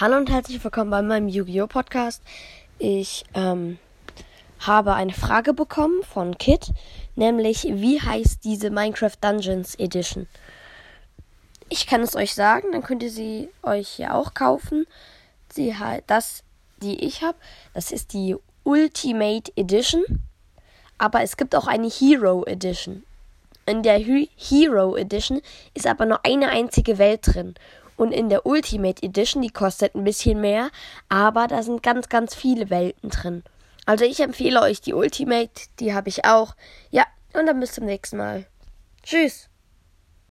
Hallo und herzlich willkommen bei meinem Yu-Gi-Oh! Podcast. Ich ähm, habe eine Frage bekommen von Kit, nämlich wie heißt diese Minecraft Dungeons Edition? Ich kann es euch sagen, dann könnt ihr sie euch ja auch kaufen. Sie das, die ich habe, das ist die Ultimate Edition, aber es gibt auch eine Hero Edition. In der Hero Edition ist aber nur eine einzige Welt drin und in der Ultimate Edition, die kostet ein bisschen mehr, aber da sind ganz, ganz viele Welten drin. Also ich empfehle euch die Ultimate, die habe ich auch. Ja, und dann bis zum nächsten Mal. Tschüss.